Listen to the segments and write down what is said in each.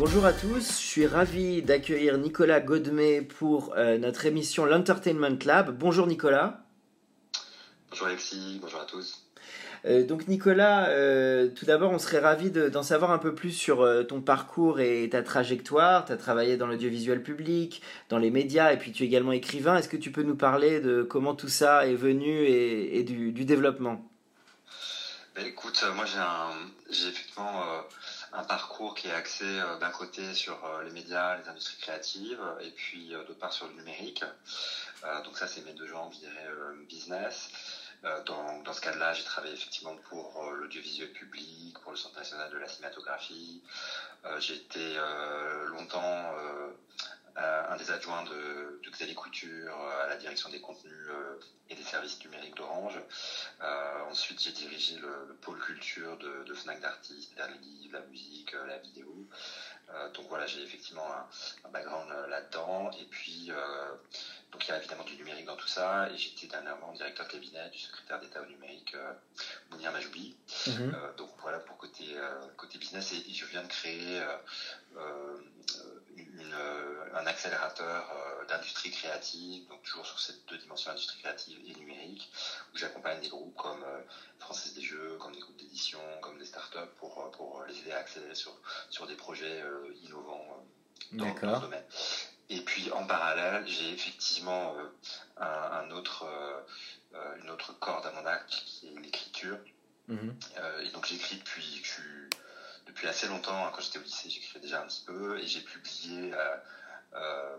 Bonjour à tous, je suis ravi d'accueillir Nicolas Godmet pour euh, notre émission L'Entertainment Lab. Bonjour Nicolas. Bonjour Alexis, bonjour à tous. Euh, donc Nicolas, euh, tout d'abord on serait ravi de- d'en savoir un peu plus sur euh, ton parcours et ta trajectoire. Tu as travaillé dans l'audiovisuel public, dans les médias et puis tu es également écrivain. Est-ce que tu peux nous parler de comment tout ça est venu et, et du, du développement? Ben, écoute, moi j'ai effectivement un parcours qui est axé euh, d'un côté sur euh, les médias, les industries créatives, et puis euh, d'autre part sur le numérique. Euh, donc ça c'est mes deux jambes, je dirais, euh, business. Euh, dans, dans ce cadre-là, j'ai travaillé effectivement pour euh, l'audiovisuel public, pour le Centre national de la cinématographie. Euh, j'ai été euh, longtemps euh, de, de Xavier Couture euh, à la direction des contenus euh, et des services numériques d'Orange. Euh, ensuite, j'ai dirigé le, le pôle culture de, de Fnac d'artistes, les livres, la musique, la vidéo. Donc voilà, j'ai effectivement un, un background là-dedans. Et puis, donc il y a évidemment du numérique dans tout ça. Et j'étais dernièrement directeur de cabinet du secrétaire d'État au numérique, Mounir Majoubi. Mhm. Euh, donc voilà pour côté, côté business. Et, et je viens de créer euh, une, euh, un accélérateur euh, d'industrie créative, donc toujours sur ces deux dimensions, industrie créative et numérique, où j'accompagne des groupes comme euh, Française des Jeux, comme des groupes d'édition, comme des startups pour, pour les aider à accélérer sur, sur des projets innovants dans, dans ce domaine. Et puis en parallèle, j'ai effectivement un, un autre, une autre corde à mon arc qui est l'écriture. Mhm. Et donc j'écris depuis que je suis depuis assez longtemps. hein, Quand j'étais au lycée, j'écrivais déjà un petit peu et j'ai publié euh, euh,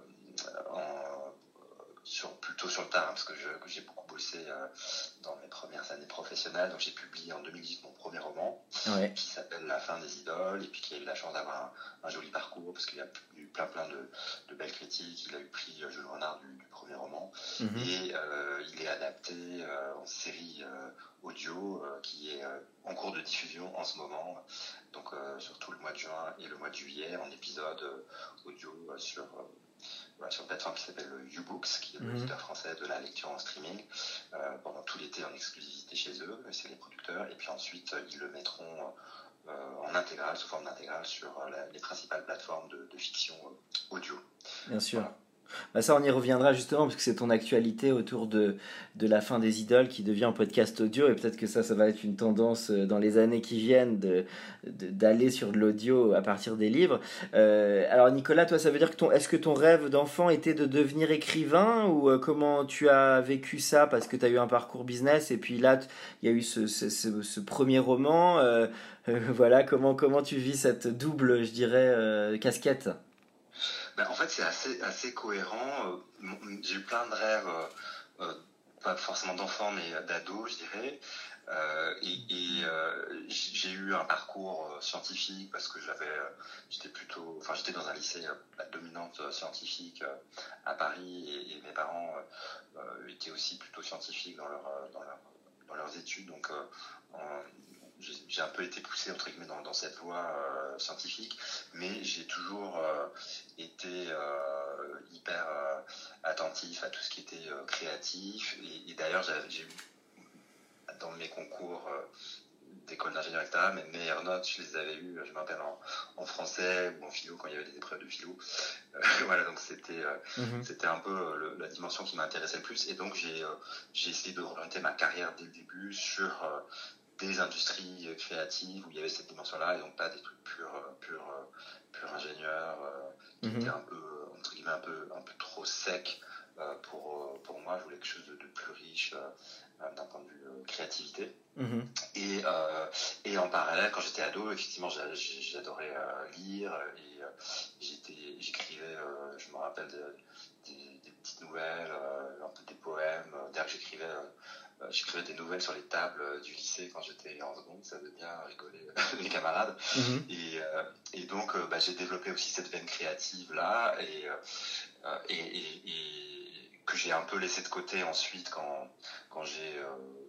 en, sur, plutôt sur le tard hein, parce que j'ai beaucoup bossé euh, dans mes premières années professionnelles. Donc j'ai publié en 2010 mon premier roman Ouais. qui s'appelle La fin des idoles et puis qui a eu la chance d'avoir un, un joli parcours parce qu'il y a eu plein plein de, de belles critiques. Il a eu le prix euh, Jules Renard du, du premier roman Mhm. et euh, il est adapté en série audio qui est en cours de diffusion en ce moment, donc euh, sur tout le mois de juin et le mois de juillet en épisode audio sur, sur une plateforme qui s'appelle Ubooks, qui est le Mhm. l'éditeur français de la lecture en streaming, euh, pendant tout l'été en exclusivité chez eux, c'est les producteurs, et puis ensuite ils le mettront euh, en intégrale, sous forme d'intégrale, sur euh, la- les principales plateformes de, de fiction audio. Bien sûr. Bah ça, on y reviendra justement parce que c'est ton actualité autour de, de la fin des idoles qui devient un podcast audio et peut-être que ça, ça va être une tendance euh, dans les années qui viennent de, de- d'aller sur de l'audio à partir des livres. Euh, alors Nicolas, toi, ça veut dire que ton, est-ce que ton rêve d'enfant était de devenir écrivain ou euh, comment tu as vécu ça parce que tu as eu un parcours business et puis là, il y a eu ce, ce, premier roman. voilà, comment, comment tu vis cette double, je dirais, casquette? Ben, en fait, c'est assez, cohérent. Euh, J'ai eu plein de rêves, euh, euh, pas forcément d'enfants, mais d'ados, je dirais. Et j'ai eu un parcours scientifique parce que j'avais, j'étais plutôt, enfin, j'étais dans un lycée à dominante scientifique à Paris et, mes parents étaient aussi plutôt scientifiques dans, leur, dans, leur, dans leurs études. Donc, j'ai un peu été poussé entre guillemets dans, dans cette voie euh, scientifique, mais j'ai toujours euh, été euh, hyper attentif à tout ce qui était créatif. Et, et d'ailleurs, j'ai eu dans mes concours d'école d'ingénieur, etc., mes meilleures notes, je les avais eues, je me rappelle, en, en français ou en philo, quand il y avait des épreuves de philo. Voilà, donc c'était Mhm. un peu le- la dimension qui m'intéressait le plus. Et donc, j'ai essayé d'orienter ma carrière dès le début sur des industries euh, créatives où il y avait cette dimension-là et donc pas des trucs purs, euh, purs, euh, purs ingénieurs qui Mhm. étaient un peu, entre guillemets, un peu, un peu trop secs pour, pour moi, je voulais quelque chose de, plus riche d'un point de vue créativité. Mhm. Et, et en parallèle, quand j'étais ado, effectivement, j'adorais lire et j'écrivais, je me rappelle, des, petites nouvelles, un peu des poèmes. D'ailleurs, j'écrivais j'écrivais des nouvelles sur les tables euh, du lycée quand j'étais en seconde, ça faisait bien rigoler les camarades. Mhm. Et, euh, et, donc, bah, j'ai développé aussi cette veine créative là et, et, et que j'ai un peu laissé de côté ensuite quand, quand j'ai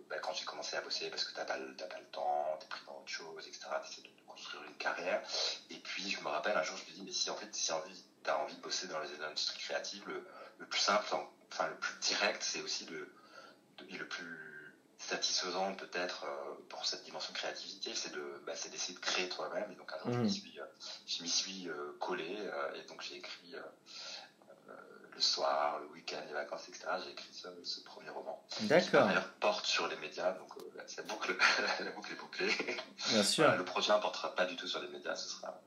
bah, quand j'ai commencé à bosser parce que t'as pas, pas le temps, t'es pris dans autre chose, etc. T'essaies de, de construire une carrière. Et puis, je me rappelle un jour, je me dis, mais si en fait, si envie, t'as envie de bosser dans les industries créatives, le, le plus simple, enfin, le plus direct, c'est aussi de le plus satisfaisant peut-être euh, pour cette dimension créativité, c'est de, bah, d'essayer de créer toi-même. Et donc un jour, je m'y suis, euh, je m'y suis euh, collé et donc j'ai écrit le soir, le week-end, les vacances, etc. J'ai écrit ce, premier roman. D'accord. Qui porte sur les médias, donc la, boucle, la boucle est bouclée. Bien sûr. le prochain ne portera pas du tout sur les médias, ce sera,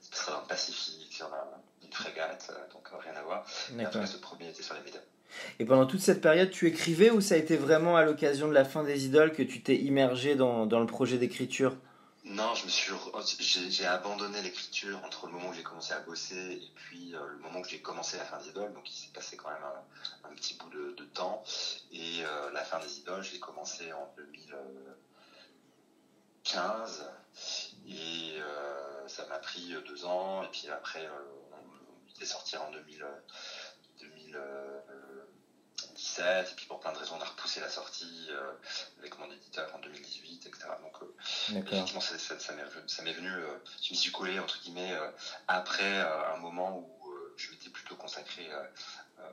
ce sera dans le Pacifique, sur une frégate, donc rien à voir. Mais en tout cas, ce premier était sur les médias. Et pendant toute cette période, tu écrivais ou ça a été vraiment à l'occasion de la fin des idoles que tu t'es immergé dans, dans le projet d'écriture? Non, je me suis, j'ai abandonné l'écriture entre le moment où j'ai commencé à bosser et puis euh, le moment où j'ai commencé la fin des idoles. Donc il s'est passé quand même un, petit bout de, temps. Et euh, la fin des idoles, j'ai commencé en 2015 et euh, ça m'a pris deux ans. Et puis après, on est sorti en 2000. 2017, et puis pour plein de raisons, on a repoussé la sortie euh, avec mon éditeur en 2018, etc. Donc, euh, effectivement, ça, m'est venu, euh, je m'y suis collé, entre guillemets, après un moment où je m'étais plutôt consacré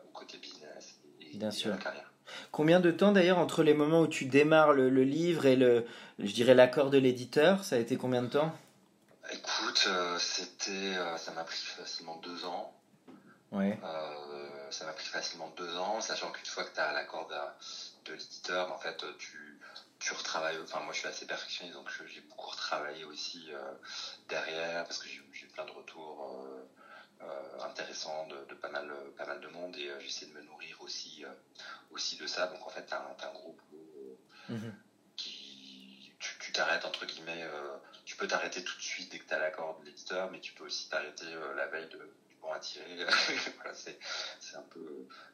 au côté business et, Bien sûr. la carrière. Combien de temps d'ailleurs entre les moments où tu démarres le, le livre et le, je dirais l'accord de l'éditeur Ça a été combien de temps? Écoute, c'était, ça m'a pris facilement deux ans. Ouais. Euh, ça m'a pris facilement deux ans, sachant qu'une fois que tu as l'accord de, l'éditeur, en fait, tu, tu retravailles. Enfin, moi, je suis assez perfectionniste, donc j'ai beaucoup retravaillé aussi euh, derrière, parce que j'ai eu plein de retours euh, intéressants de, pas, mal, pas mal de monde, et j'essaie de me nourrir aussi, aussi de ça. Donc, en fait, tu as, un groupe mhm. qui. Tu t'arrêtes, entre guillemets. tu peux t'arrêter tout de suite dès que tu as l'accord de l'éditeur, mais tu peux aussi t'arrêter la veille de attirer. c'est un peu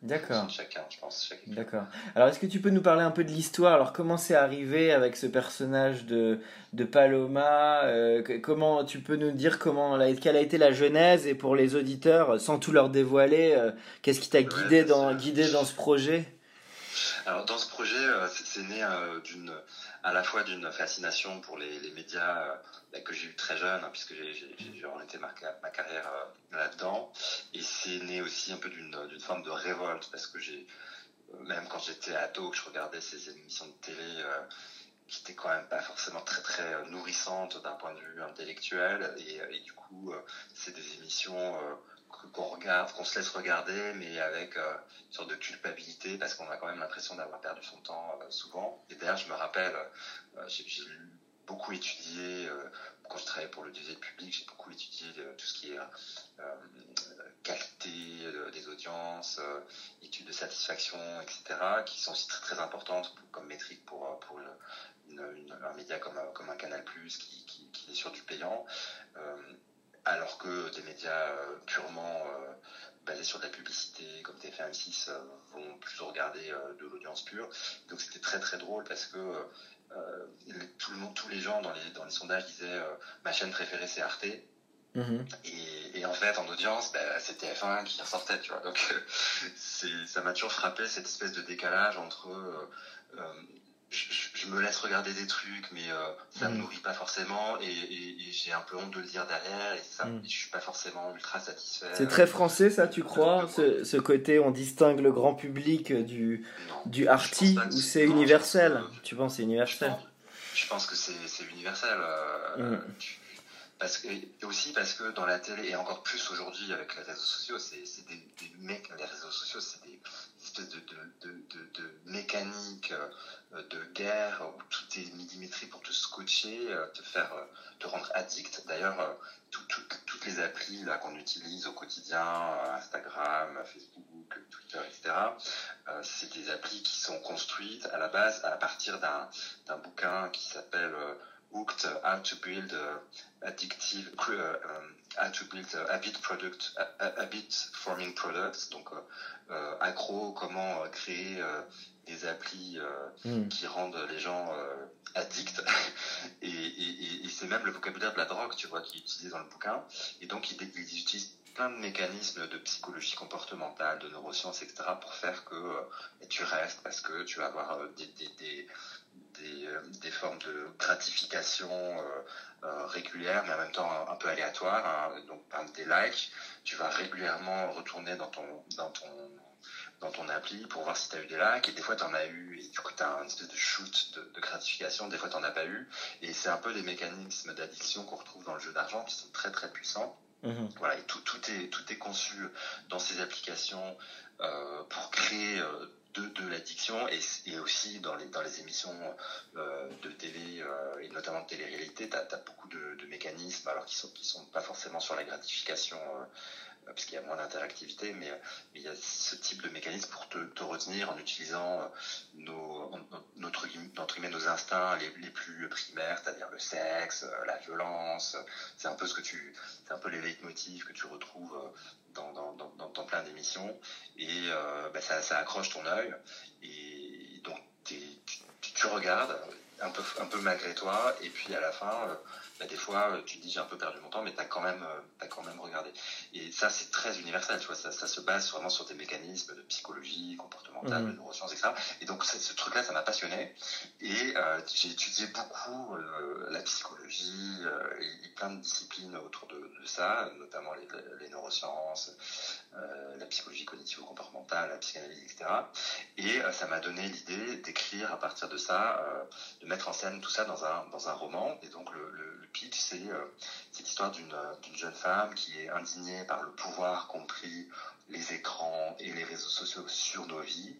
D'accord. chacun, je pense. D'accord. Alors, est-ce que tu peux nous parler un peu de l'histoire? Alors, comment c'est arrivé avec ce personnage de, de Paloma? Euh, Comment tu peux nous dire comment quelle a été la genèse? Et pour les auditeurs, sans tout leur dévoiler, euh, qu'est-ce qui t'a guidé dans guidé dans ce projet? Alors, dans ce projet, euh, c'est né d'une à la fois d'une fascination pour les, médias euh, que j'ai eu très jeune, hein, puisque j'ai orienté ma, ma carrière euh, là-dedans, et c'est né aussi un peu d'une forme de révolte, parce que j'ai, euh, même quand j'étais ado, que je regardais ces émissions de télé qui étaient quand même pas forcément très très nourrissantes d'un point de vue intellectuel, et du coup, c'est des émissions qu'on regarde, qu'on se laisse regarder, mais avec euh, une sorte de culpabilité parce qu'on a quand même l'impression d'avoir perdu son temps euh, souvent. Et d'ailleurs, je me rappelle, euh, j'ai beaucoup étudié, quand je travaillais pour le désir public, j'ai beaucoup étudié tout ce qui est qualité des audiences, études de satisfaction, etc., qui sont aussi très importantes comme métrique pour, un média comme, un Canal+, qui, qui est sur du payant alors que des médias euh, purement euh, basés sur de la publicité comme TF1 M6 euh, vont plutôt regarder de l'audience pure. Donc c'était très très drôle parce que tout le monde, tous les gens dans les, dans les sondages disaient ma chaîne préférée c'est Arte. Mhm. Et, en fait, en audience, bah, c'est TF1 qui ressortait, tu vois. Donc, ça m'a toujours frappé cette espèce de décalage entre je, me laisse regarder des trucs, mais euh, ça me mm. nourrit pas forcément, et, j'ai un peu honte de le dire derrière, et ça, mm. je suis pas forcément ultra satisfait. C'est très français, ça, tu crois ce, côté, on distingue le grand public du, du arty, ou c'est universel? Tu penses c'est universel? Je pense, que c'est universel. Euh, mm. parce que, et aussi parce que dans la télé, et encore plus aujourd'hui avec les réseaux sociaux, c'est des, des mecs, les réseaux sociaux, c'est des espèce de, mécanique euh, de guerre où tout est millimétré pour te scotcher, euh, te faire euh, te rendre addict. D'ailleurs, toutes les applis là qu'on utilise au quotidien, Instagram, Facebook, Twitter, etc., c'est des applis qui sont construites à la base à partir d'un bouquin qui s'appelle Hooked How to Build Addictive How to Build Habit Product Habit Forming Products donc accro comment créer des applis hmm. qui rendent les gens addict. et, c'est même le vocabulaire de la drogue, tu vois, qui est utilisé dans le bouquin. Et donc, ils, utilisent plein de mécanismes de psychologie comportementale, de neurosciences, etc., pour faire que euh, tu restes parce que tu vas avoir euh, des, des, des, euh, des, formes de gratification régulières, mais en même temps un, peu aléatoires. Hein. Donc, par des likes, tu vas régulièrement retourner dans ton, dans ton dans ton appli pour voir si tu as eu des likes et des fois tu en as eu et du coup tu as un espèce de shoot de, gratification, des fois tu n'en as pas eu et c'est un peu des mécanismes d'addiction qu'on retrouve dans le jeu d'argent qui sont très très puissants. Mhm. Voilà, et tout, tout, est, tout est conçu dans ces applications euh, pour créer euh, de, l'addiction et, aussi dans les, émissions euh, de télé et notamment de télé-réalité, tu as, beaucoup de, mécanismes alors qui sont, qui sont pas forcément sur la gratification parce qu'il y a moins d'interactivité, mais, il y a ce type de mécanisme pour te, retenir en utilisant euh, nos, nos instincts les, plus primaires, c'est-à-dire le sexe, euh, la violence. C'est un peu ce que tu, c'est un peu les leitmotifs que tu retrouves euh, dans, plein d'émissions, et ça, ça, accroche ton œil, et donc tu, tu, regardes un peu, un peu malgré toi, et puis à la fin bah, des fois, euh, tu te dis j'ai un peu perdu mon temps, mais tu as, quand même, euh, as quand même regardé. Et ça, c'est très universel, tu vois, ça, ça, se base vraiment sur des mécanismes de psychologie, comportementale, mmh. de neurosciences, etc. Et donc, ce truc-là, ça m'a passionné. Et euh, j'ai étudié beaucoup la psychologie et, plein de disciplines autour de, ça, notamment les, les neurosciences, la psychologie cognitivo-comportementale, la psychanalyse, etc. Et ça m'a donné l'idée d'écrire à partir de ça, de mettre en scène tout ça dans un, dans un roman. Et donc, le, le pitch, c'est euh, l'histoire euh, d'une jeune femme qui est indignée par le pouvoir compris les écrans et les réseaux sociaux sur nos vies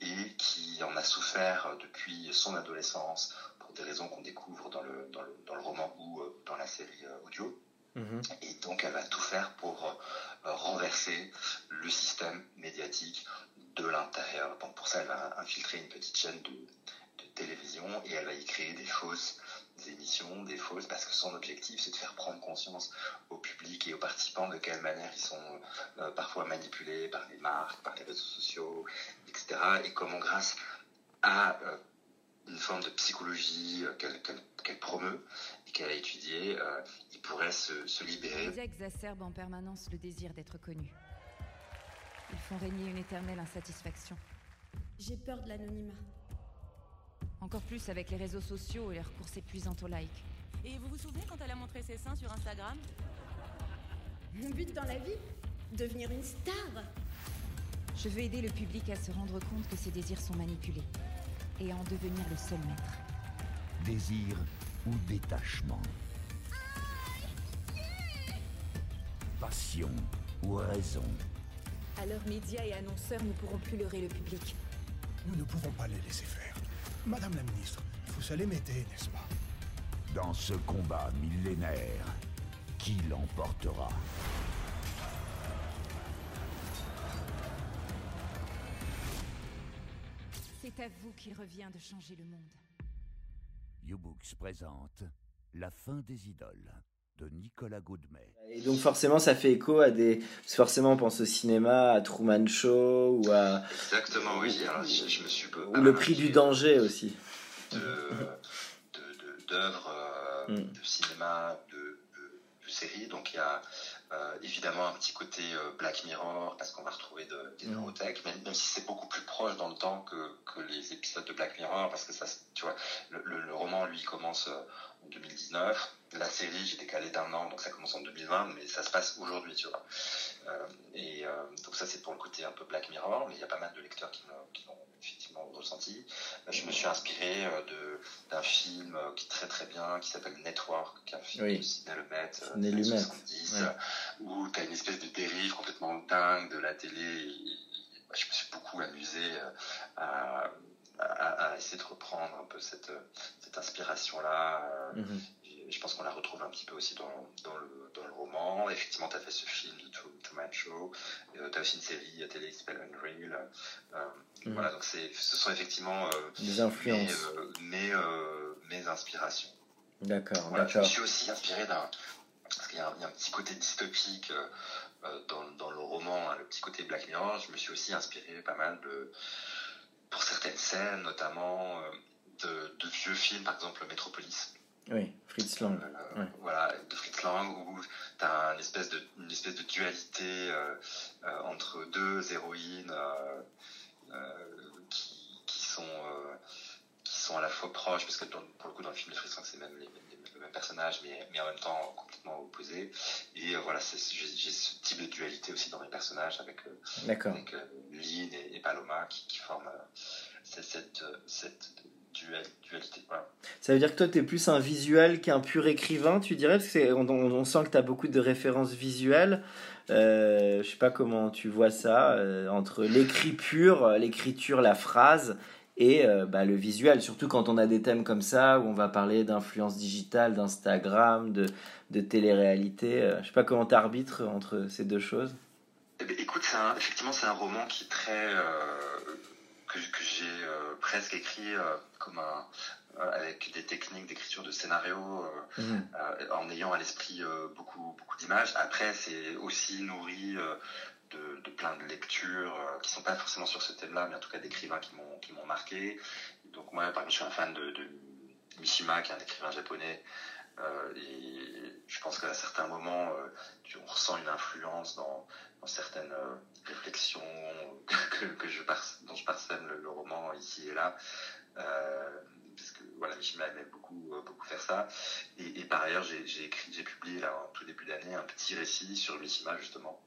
et qui en a souffert depuis son adolescence pour des raisons qu'on découvre dans le, dans, le, dans le, roman ou euh, dans la série audio. Mhm. Et donc elle va tout faire pour renverser le système médiatique de l'intérieur. Donc pour ça, elle va infiltrer une petite chaîne de télévision et elle va y créer des fausses des émissions, des fausses, parce que son objectif, c'est de faire prendre conscience au public et aux participants de quelle manière ils sont euh, parfois manipulés par les marques, par les réseaux sociaux, etc. Et comment, grâce à euh, une forme de psychologie euh, qu'elle promeut et qu'elle a étudiée, ils pourraient se, se libérer. Ils exacerbent en permanence le désir d'être connus. Ils font régner une éternelle insatisfaction. J'ai peur de l'anonymat. Encore plus avec les réseaux sociaux et leurs courses épuisantes au like. Et vous vous souvenez quand elle a montré ses seins sur Instagram? Mon but dans la vie Devenir une star Je veux aider le public à se rendre compte que ses désirs sont manipulés et à en devenir le seul maître. Désir ou détachement? Passion ou raison? À leurs médias et annonceurs, nous pourrons plus leurrer le public. Nous ne pouvons pas les laisser faire. Madame la ministre, vous se les mettez, n'est-ce pas Dans ce combat millénaire, qui l'emportera C'est à vous qu'il revient de changer le monde. YouBooks présente La fin des idoles de Nicolas Goudmet. Et donc forcément ça fait écho à des... Forcément on pense au cinéma, à Truman Show ou à... Exactement oui, je, me suis... Ou le prix du danger aussi. D'œuvres de, de, euh, mm. de, cinéma, de, séries, donc il y a euh, évidemment un petit côté euh, Black Mirror parce qu'on va retrouver de, des mm. neurotech, même, même, si c'est beaucoup plus proche dans le temps que, que, les épisodes de Black Mirror parce que ça, tu vois, le, le, roman lui commence en 2019, la série j'ai décalé d'un an donc ça commence en 2020, mais ça se passe aujourd'hui, tu vois. Euh, et donc ça c'est pour le côté un peu Black Mirror, mais il y a pas mal de lecteurs qui l'ont effectivement ressenti. Je me suis inspiré d'un film qui est très très bien qui s'appelle Network, qui est un film de Sidney Lumet, 70, où tu as une espèce de dérive complètement dingue de la télé. je me suis beaucoup amusé euh, à, essayer de reprendre un peu cette, cette inspiration-là. Euh, mhm. je pense qu'on la retrouve un petit peu aussi dans, dans, le, dans le roman. Effectivement, tu as fait ce film de Truman Show. tu as aussi une série télé qui s'appelle Unreal. Mhm. Voilà, donc ce sont effectivement des influences. Mes, mes, inspirations. D'accord, voilà, Je me suis aussi inspiré d'un. Parce qu'il y, a un petit côté dystopique dans, dans, le roman, hein, le petit côté Black Mirror. Je me suis aussi inspiré pas mal de. Pour certaines scènes, notamment de, de vieux films, par exemple Metropolis. Oui, Fritz Lang. Euh, voilà, de Fritz Lang, où tu as une espèce de, une espèce de dualité euh, euh, entre deux héroïnes qui, qui, sont, sont à la fois proches, parce que pour le coup, dans le film c'est même les, le même personnage, mais, mais en même temps complètement opposés. Et voilà, j'ai ce type de dualité aussi dans les personnages avec, avec Lynn et, Paloma qui, qui forment cette, cette dualité. Ça veut dire que toi, tu es plus un visuel qu'un pur écrivain, tu dirais? Parce qu'on on, sent que tu as beaucoup de références visuelles. Euh, je sais pas comment tu vois ça, euh, entre l'écrit pur, l'écriture, la phrase, et euh, bah, le visuel, surtout quand on a des thèmes comme ça, où on va parler d'influence digitale, d'Instagram, de, de télé-réalité. Euh, je sais pas comment tu arbitres entre ces deux choses. Eh ben, écoute, effectivement, c'est un roman qui est très que, que j'ai euh, presque écrit euh, comme un, euh, avec des techniques d'écriture de scénario, mhm. en ayant à l'esprit beaucoup, beaucoup d'images. Après, c'est aussi nourri de, plein de lectures qui sont pas forcément sur ce thème-là, mais en tout cas d'écrivains qui m'ont qui m'ont marqué. Donc moi, par exemple, je suis un fan de, Mishima, qui est un écrivain japonais. et je pense qu'à certains moments, on ressent une influence dans, certaines euh, réflexions que, je dont je parsème le, roman ici et là. Euh, voilà, Mishima aimait beaucoup, euh, beaucoup faire ça. Et, par ailleurs, j'ai écrit, j'ai publié en tout début d'année un petit récit sur Mishima justement,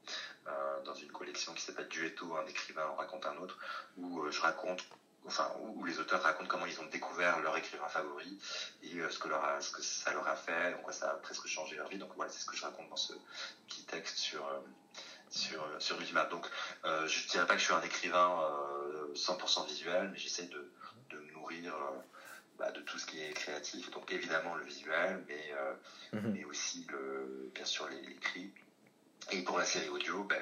euh, dans une collection qui s'appelle Duetto, un écrivain en raconte un autre, où je raconte enfin, où, les auteurs racontent comment ils ont découvert leur écrivain favori et ce, que ça leur a fait, en quoi ça a presque changé leur vie. Donc voilà, c'est ce que je raconte dans ce petit texte sur, sur, sur Donc, euh, je ne dirais pas que je suis un écrivain 100% euh, visuel, mais j'essaie de, me nourrir euh, bah, de tout ce qui est créatif. Donc, évidemment, le visuel, mais, mhm. mais aussi, le, bien sûr, l'écrit. Et pour la série audio, ben,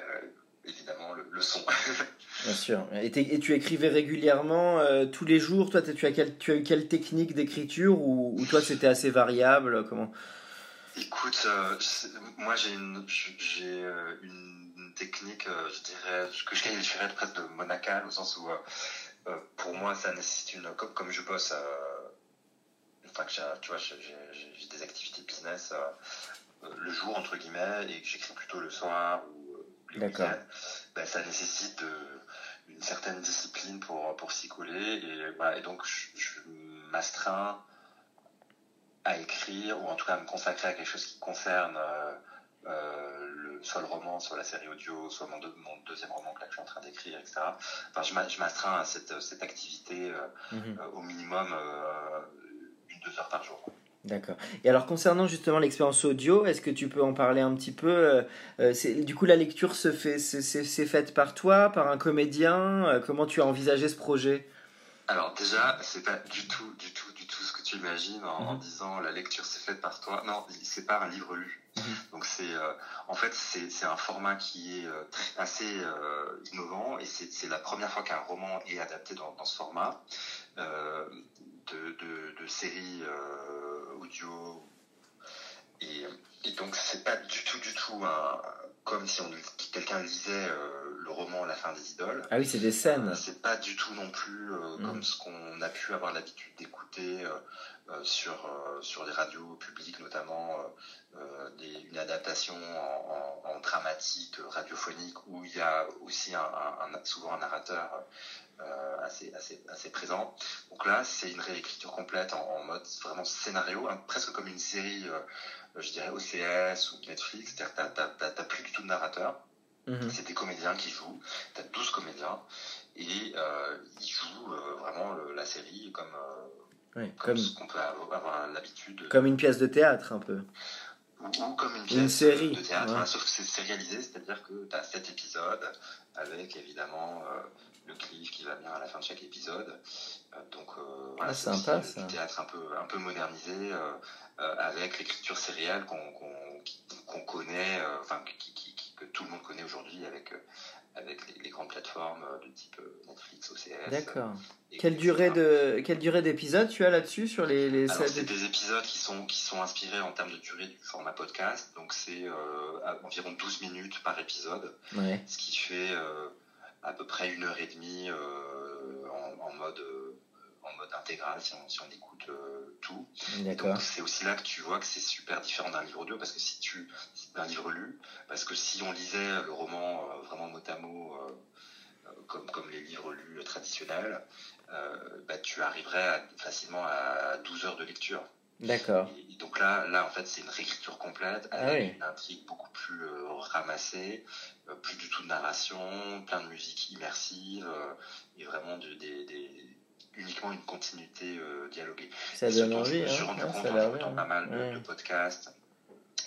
évidemment, le, son. bien sûr. Et, et, tu écrivais régulièrement, tous les jours? Toi, tu as, quel, tu as eu quelle technique d'écriture ou, ou toi, c'était assez variable? Comment? Écoute, moi j'ai une, j'ai une technique, euh, je dirais, que je qualifierais presque de monacale, au sens où, euh, euh, pour moi, ça nécessite une. Comme, comme je bosse, enfin, que tu vois, j'ai des activités business le jour, entre guillemets, et que j'écris plutôt le soir ou les week-ends, ben, ça nécessite une certaine discipline pour, pour s'y coller. Et, bah, et donc, je, m'astreins à écrire, ou en tout cas à me consacrer à quelque chose qui concerne euh, le, soit le roman, soit la série audio, soit mon, mon deuxième roman que, là, que je suis en train d'écrire, etc. Enfin, je m'astreins à cette, cette activité euh, mhm. euh, au minimum une, deux heures par jour. D'accord. Et alors concernant justement l'expérience audio, est-ce que tu peux en parler un petit peu Du coup, la lecture se fait, c'est faite par toi, par un comédien Comment tu as envisagé ce projet? Alors déjà, c'est pas du tout, du tout, du tout ce que tu imagines en, en mhm. disant la lecture c'est faite par toi. Non, c'est pas un livre lu. Mhm. Donc c'est euh, en fait c'est un format qui est euh, assez euh, innovant et c'est la première fois qu'un roman est adapté dans, dans ce format de, de, de, série audio et, et donc c'est pas du tout du tout un, comme si on quelqu'un lisait le roman La fin des idoles. Ah oui, c'est des scènes. c'est pas du tout non plus mhm. comme ce qu'on a pu avoir l'habitude d'écouter sur sur les radios publiques notamment euh, une adaptation en, dramatique radiophonique où il y a aussi un, souvent un narrateur euh, assez, assez, assez présent. Donc là, c'est une réécriture complète en, mode vraiment scénario, hein, presque comme une série, euh, je dirais OCS ou Netflix, c'est-à-dire que t'as plus du tout de narrateur. Mhm. C'est des comédiens qui jouent, tu as 12 comédiens, et ils jouent vraiment la série comme, comme, ce qu'on peut avoir l'habitude. Comme une pièce de théâtre, un peu ou comme une pièce série. de théâtre, sauf que c'est sérialisé, c'est-à-dire que tu as 7 épisodes avec évidemment euh, le cliff qui va bien à la fin de chaque épisode. donc voilà, ah, c'est sympa, ça. du théâtre un peu, un peu modernisé avec l'écriture sérielle qu'on qu'on connaît, enfin que tout le monde connaît aujourd'hui avec avec les, grandes plateformes de type Netflix, OCS. D'accord. Quelle durée de quelle durée d'épisode tu as là-dessus sur les, les c'est des épisodes qui sont qui sont inspirés en termes de durée du format podcast, donc c'est environ 12 minutes par épisode, ce qui fait à peu près une heure et demie en, en, mode en mode intégral si on, si on écoute euh, tout. Donc c'est aussi là que tu vois que c'est super différent d'un livre audio parce que si tu d'un livre lu parce que si on lisait le roman euh, vraiment mot à mot euh, comme comme les livres lus traditionnels, bah, tu arriverais facilement à 12 heures de lecture. D'accord. donc là, là, en fait, c'est une réécriture complète ah avec une intrigue beaucoup plus ramassée, plus du tout de narration, plein de musique immersive et vraiment des, des, uniquement une continuité euh, dialoguée. Ça donne envie. Je me suis hein. rendu compte en écoutant pas mal de, podcasts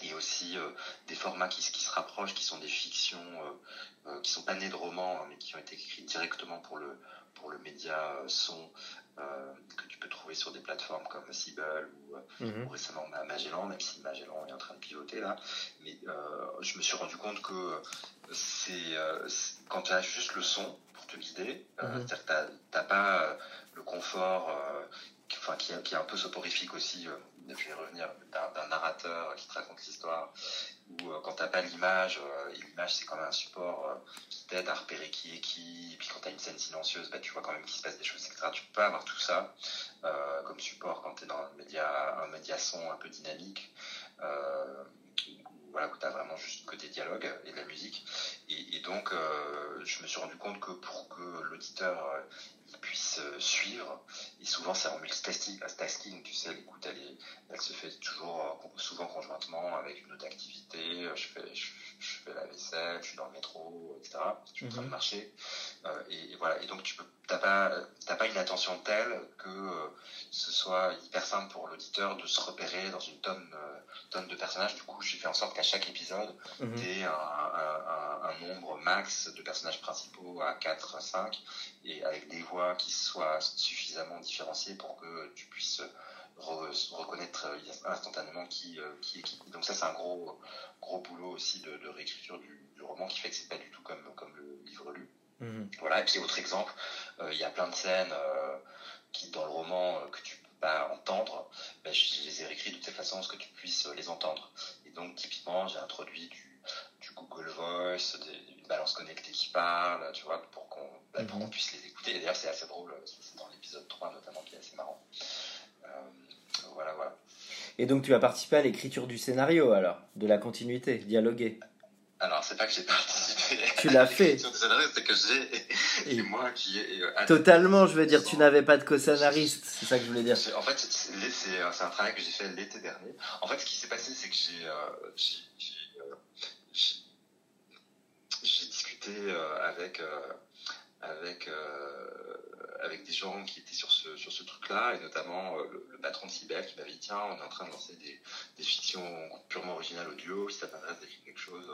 et aussi euh, des formats qui, qui, se rapprochent, qui sont des fictions, euh, euh, qui sont pas nées de romans, hein, mais qui ont été écrites directement pour le, pour le média son, que tu peux trouver sur des plateformes comme Sibel ou, mhm. ou, récemment Magellan, même si Magellan est en train de pivoter là. Mais je me suis rendu compte que c'est quand tu as juste le son pour te guider, mhm. c'est-à-dire que tu n'as pas le confort, euh, qui, qui, est un peu soporifique aussi, euh, je vais revenir, d'un narrateur qui te raconte l'histoire, ou euh, quand t'as pas l'image, l'image c'est quand même un support qui t'aide à repérer qui est qui, et puis quand t'as une scène silencieuse, bah, tu vois quand même qu'il se passe des choses, etc. Tu peux pas avoir tout ça comme support quand t'es dans un média, un son un peu dynamique. voilà, où tu as vraiment juste le côté dialogue et de la musique. Et donc, je me suis rendu compte que pour que l'auditeur euh, suivre. Et souvent, c'est en multitasking, tu sais, l'écoute, elle, elle se fait toujours, euh, souvent conjointement avec une autre activité. Euh, je fais, je, fais la vaisselle, je suis dans le métro, etc. Je suis en train de mhm. marcher. et, voilà. Et donc, tu peux, t'as pas, t'as pas une attention telle que ce soit hyper simple pour l'auditeur de se repérer dans une tonne, tonne de personnages. Du coup, j'ai fait en sorte qu'à chaque épisode, mm un, un, nombre max de personnages principaux à 4, 5, et avec des voix qui soient suffisamment différenciées pour que tu puisses reconnaître instantanément qui, euh, qui est qui. Donc ça, c'est un gros, gros boulot aussi de, réécriture du, roman qui fait que c'est pas du tout comme, comme le livre lu. Mhm. Voilà, et puis autre exemple, euh, il y a plein de scènes euh, qui dans le roman que tu peux pas entendre, ben, je les ai réécrites de telle façon que tu puisses les entendre. Et donc typiquement, j'ai introduit du, du Google Voice, des, une balance connectée qui parle, tu vois, pour qu'on mhm. puisse les écouter. Et d'ailleurs, c'est assez drôle, c'est dans l'épisode 3 notamment qui est assez marrant. Euh, voilà, voilà. Et donc, tu as participé à l'écriture du scénario, alors, de la continuité, dialoguer alors, c'est pas que j'ai participé. Tu l'as fait. c'est que j'ai. Et moi qui ai. Euh, Totalement, je veux dire, tu n'avais pas de co-scénariste, c'est ça que je voulais dire. En fait, c'est un travail que j'ai fait l'été dernier. En fait, ce qui s'est passé, c'est que j'ai euh, j'ai discuté euh, avec euh, avec euh, avec des gens qui étaient sur ce sur ce truc-là et notamment le, patron de Cybelle qui m'avait dit tiens on est en train de lancer des, des fictions purement originales audio si ça t'intéresse d'écrire quelque chose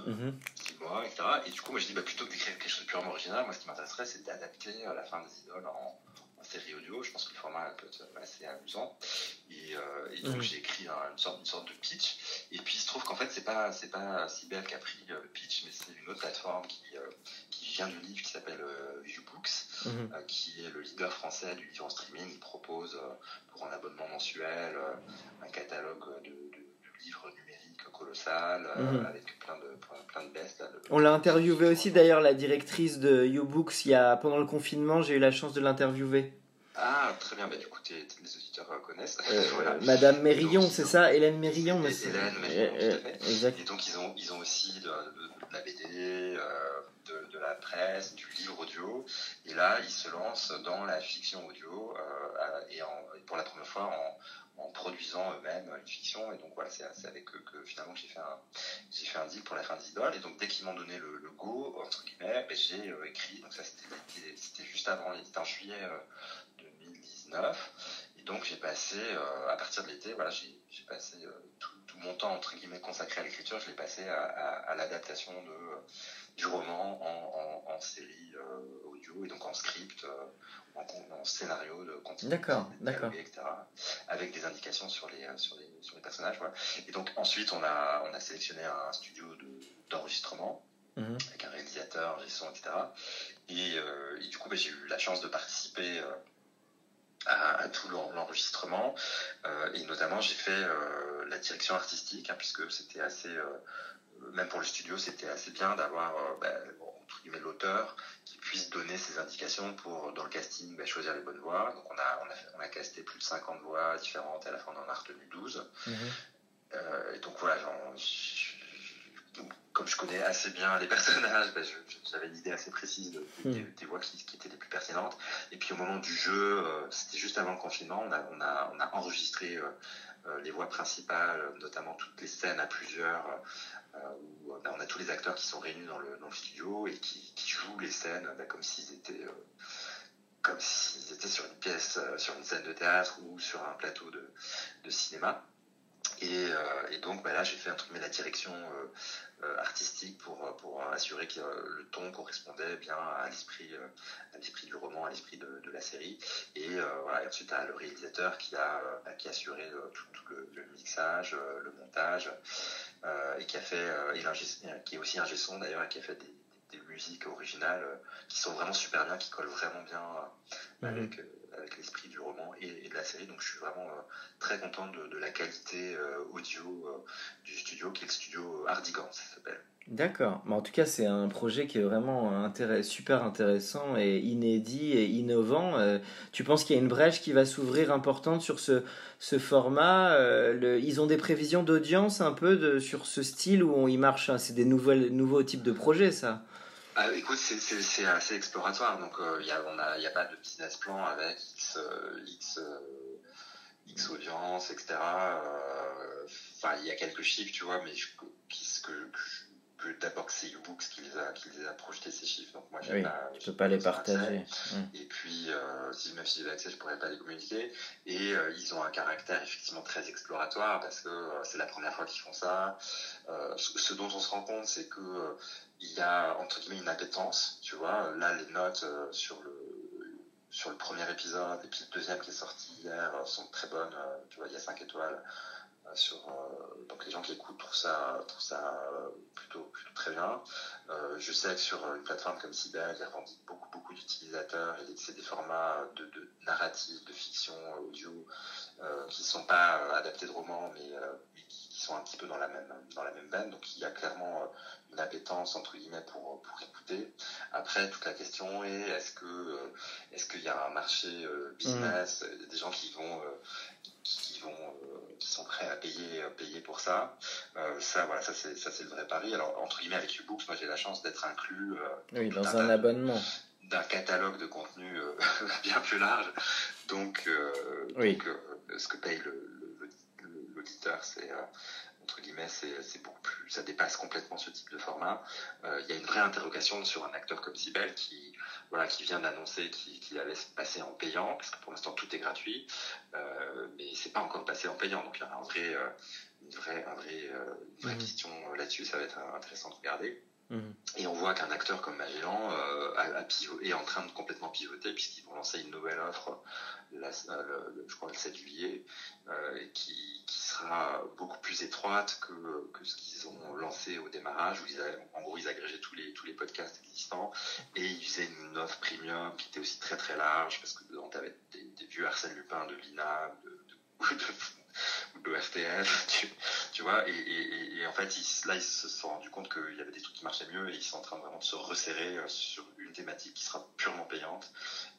mm-hmm. dis-moi etc et du coup moi je dis bah plutôt que d'écrire quelque chose de purement original moi ce qui m'intéresserait c'est d'adapter la fin des idoles en, série audio. Je pense que le format peut être assez amusant. Et, euh, et donc mm. j'ai écrit une, sorte, une sorte de pitch. Et puis il se trouve qu'en fait c'est pas pas Sibel qui a pris euh, le pitch, mais c'est une autre plateforme qui, euh, qui vient du livre qui s'appelle Viewbooks, mm-hmm. qui est le leader français du livre en streaming. Il propose pour un abonnement mensuel un catalogue de, de, livres numériques colossal mm-hmm. avec plein de plein, de bestes. On l'a interviewé aussi d'ailleurs la directrice de YouBooks il y a pendant le confinement. J'ai eu la chance de l'interviewer. Ah, très bien. Bah, du coup, les auditeurs connaissent. Euh, Madame Mérillon, c'est ça Hélène Mérillon mais Hélène Mérillon, tout à fait. Exact. Et donc, ils ont, ils ont aussi de, la BD, euh, de, la presse, du livre audio. Et là, ils se lancent dans la fiction audio euh, et, pour la première fois en, produisant eux-mêmes une fiction. Et donc voilà, c'est avec eux que finalement j'ai fait un j'ai fait un deal pour la fin des idoles. Et donc dès qu'ils m'ont donné le, go entre guillemets, ben, j'ai euh, écrit. Donc ça c'était juste avant, c'était en juillet 2019. Et donc j'ai passé euh, à partir de l'été, voilà, j'ai passé euh, tout, mon temps entre guillemets consacré à l'écriture, je l'ai passé à l'adaptation de du roman en, en, en série audio studio, et donc en script, en, en, scénario de continuité, d'accord, d'accord, etc. Avec des indications sur les sur les, sur les personnages. Voilà. Et donc ensuite, on a on a sélectionné un studio d'enregistrement. Mhm. avec un réalisateur, un son, etc. Et, et du coup, bah, j'ai eu la chance de participer à, tout l'enregistrement. Euh, et notamment, j'ai fait euh, la direction artistique, hein, puisque c'était assez, euh, même pour le studio, c'était assez bien d'avoir ben, l'auteur qui puisse donner ses indications pour, dans le casting, ben, choisir les bonnes voix. Donc, on a, on, a on a casté plus de 50 voix différentes et à la fin, on en a retenu 12. Mhm. et donc, voilà, comme je connais assez bien les personnages, ben, j'avais une idée assez précise hmm. des, voix qui, étaient les plus pertinentes. Et puis au moment du jeu, euh, c'était juste avant le confinement, on a, on a, on a enregistré euh, euh, les voix principales, notamment toutes les scènes à plusieurs, où ben, on a tous les acteurs qui sont réunis dans le, studio et qui, jouent les scènes comme s'ils étaient comme s'ils étaient sur une pièce, sur une scène de théâtre ou sur un plateau de cinéma. Et, et, donc bah là, j'ai fait mais la direction euh, artistique pour, pour assurer que euh, le ton correspondait bien à l'esprit à l'esprit du roman, à l'esprit de, de, la série. Et, voilà, et ensuite, à le réalisateur qui a, bah, qui a assuré tout, tout le, mixage, le montage, et qui a fait, et qui est aussi un son d'ailleurs, et qui a fait des, des musiques originales qui sont vraiment super bien, qui collent vraiment bien mhm. avec, avec l'esprit du roman et, de la série. Donc je suis vraiment euh, très content de, la qualité euh, audio euh, du studio, qui est le studio Hardigan, ça s'appelle. D'accord. Mais en tout cas, c'est un projet qui est vraiment super intéressant et inédit et innovant. tu penses qu'il y a une brèche qui va s'ouvrir importante sur ce, format Ils ont des prévisions d'audience un peu sur ce style où on y marche C'est des nouveaux types de projets, ça ah, écoute, c'est assez exploratoire. Donc, il euh, n'y a, pas de business plan avec X, euh, X, euh, X audience, etc. Enfin, il y a quelques chiffres, tu vois, mais je, ce que, que d'abord que c'est Ubooks qui les a qui les a projetés ces chiffres donc moi oui, pas, peux pas les partager hum. et puis si même si j'avais accès je pourrais pas les communiquer et ils ont un caractère effectivement très exploratoire parce que c'est la première fois qu'ils font ça ce, dont on se rend compte c'est que il y a entre guillemets une appétence, tu vois. Là, les notes euh, sur le sur le premier épisode et puis le deuxième qui est sorti hier euh, sont très bonnes. Euh, tu vois, il y a 5 étoiles. Sur, donc les gens qui écoutent trouvent ça, trouvent ça plutôt, plutôt très bien. je sais que sur une plateforme comme Cyber, il y a beaucoup, beaucoup d'utilisateurs et c'est des formats de, de narratifs, de fiction audio qui ne sont pas adaptés de romans mais, mais qui, qui, sont un petit peu dans la même, dans la même veine. Donc il y a clairement une appétence entre guillemets pour, pour écouter. Après, toute la question est est-ce que euh, est-ce qu'il y a un marché euh, business, mm. des gens qui vont euh, qui vont qui sont prêts à payer payer pour ça. ça voilà, ça c'est ça c'est le vrai pari. Alors entre guillemets avec Ubooks, moi j'ai la chance d'être inclus oui, dans un abonnement d'un catalogue de contenu bien plus large. Donc, oui. donc ce que paye l'auditeur, le, c'est entre guillemets, c'est beaucoup plus, ça dépasse complètement ce type de format. Euh, il y a une vraie interrogation sur un acteur comme Sibel qui, voilà, qui vient d'annoncer qu'il allait se passer en payant, parce que pour l'instant tout est gratuit, euh, mais c'est pas encore passé en payant, donc il y a un vrai, euh, une vraie, un vrai, euh, une vraie mmh. question là-dessus, ça va être intéressant de regarder. Mmh. Et on voit qu'un acteur comme Magellan euh, est en train de complètement pivoter puisqu'ils vont lancer une nouvelle offre, la, le, je crois le 7 juillet, euh, qui, qui, sera beaucoup plus étroite que, que ce qu'ils ont lancé au démarrage, où ils en gros ils agrégeaient tous les, tous les podcasts existants et ils faisaient une offre premium qui était aussi très très large parce que dedans tu avais des, vieux Arsène Lupin de l'INA, de ou de RTF, tu, tu vois, et, et, et, en fait, ils, là, ils se sont rendus compte qu'il y avait des trucs qui marchaient mieux et ils sont en train vraiment de se resserrer euh, sur une thématique qui sera purement payante.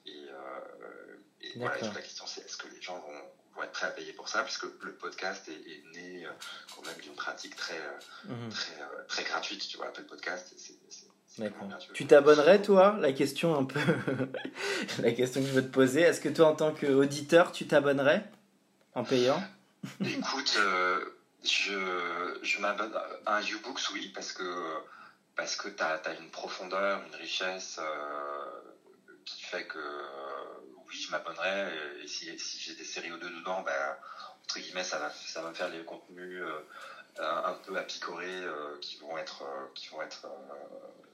Et, euh, et voilà, la question c'est est-ce que les gens vont, vont, être prêts à payer pour ça, puisque le podcast est, est né euh, quand même d'une pratique très, mhm. très, très gratuite, tu vois, le podcast, c'est tu t'abonnerais, toi? La question un peu. la question que je veux te poser. Est-ce que toi, en tant qu'auditeur, tu t'abonnerais en payant? Écoute, euh, je, je m'abonne à un Ubooks, oui, parce que, parce que tu as, une profondeur, une richesse euh, qui fait que, oui, je m'abonnerais. Et si, si j'ai des séries ou deux dedans, ben, entre guillemets, ça va, ça va me faire les contenus euh, un peu à picorer qui vont être, qui vont être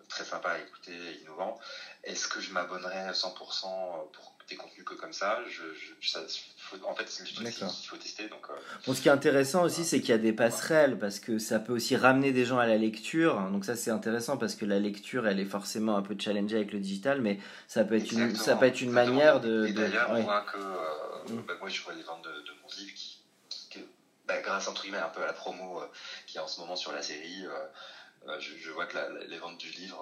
très sympas à écouter, innovants. est-ce que je m'abonnerais 100% pour des contenus que comme ça, je, ça faut, En fait, c'est truc qu'il faut tester. Donc, bon, ce qui est intéressant aussi, c'est qu'il y a des passerelles parce que ça peut aussi ramener des gens à la lecture. Donc ça, c'est intéressant parce que la lecture, elle est forcément un peu challengée avec le digital, mais ça peut être une, ça peut être une manière de. d'ailleurs, on voit que mm. bah, moi, je vois les ventes de, de mon livre qui, bah, grâce entre guillemets un peu à la promo euh, qui est en ce moment sur la série, euh, euh, je, vois que les ventes du livre